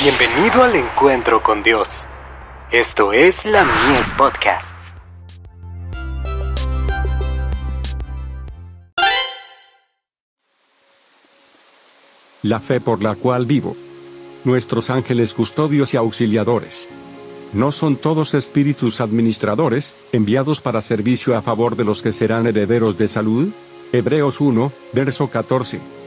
Bienvenido al encuentro con Dios. Esto es la Mies Podcasts. La fe por la cual vivo. Nuestros ángeles custodios y auxiliadores. ¿No son todos espíritus administradores, enviados para servicio a favor de los que serán herederos de salud? Hebreos 1, verso 14.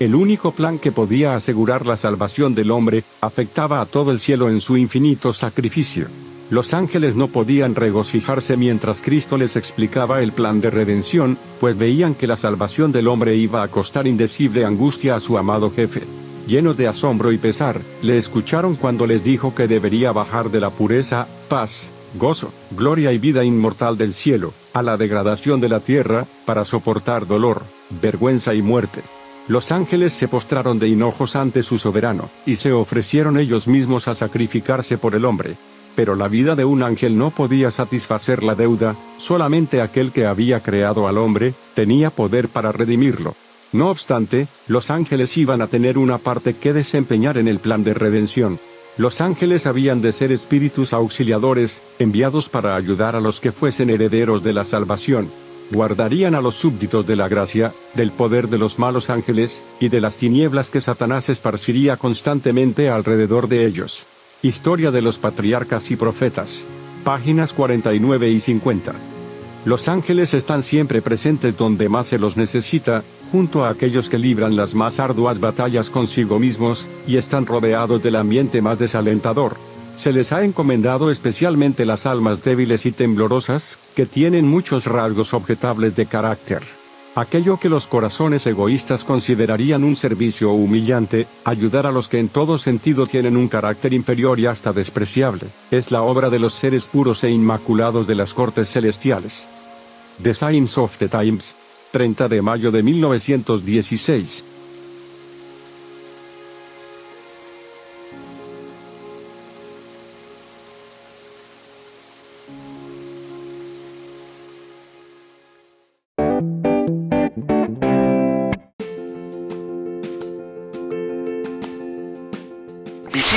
El único plan que podía asegurar la salvación del hombre, afectaba a todo el cielo en su infinito sacrificio. Los ángeles no podían regocijarse mientras Cristo les explicaba el plan de redención, pues veían que la salvación del hombre iba a costar indecible angustia a su amado jefe. Lleno de asombro y pesar, le escucharon cuando les dijo que debería bajar de la pureza, paz, gozo, gloria y vida inmortal del cielo, a la degradación de la tierra, para soportar dolor, vergüenza y muerte. Los ángeles se postraron de hinojos ante su soberano, y se ofrecieron ellos mismos a sacrificarse por el hombre. Pero la vida de un ángel no podía satisfacer la deuda, solamente aquel que había creado al hombre, tenía poder para redimirlo. No obstante, los ángeles iban a tener una parte que desempeñar en el plan de redención. Los ángeles habían de ser espíritus auxiliadores, enviados para ayudar a los que fuesen herederos de la salvación guardarían a los súbditos de la gracia, del poder de los malos ángeles, y de las tinieblas que Satanás esparciría constantemente alrededor de ellos. Historia de los patriarcas y profetas. Páginas 49 y 50. Los ángeles están siempre presentes donde más se los necesita, junto a aquellos que libran las más arduas batallas consigo mismos, y están rodeados del ambiente más desalentador, se les ha encomendado especialmente las almas débiles y temblorosas, que tienen muchos rasgos objetables de carácter. Aquello que los corazones egoístas considerarían un servicio humillante, ayudar a los que en todo sentido tienen un carácter inferior y hasta despreciable, es la obra de los seres puros e inmaculados de las cortes celestiales. The Signs of the Times, 30 de mayo de 1916.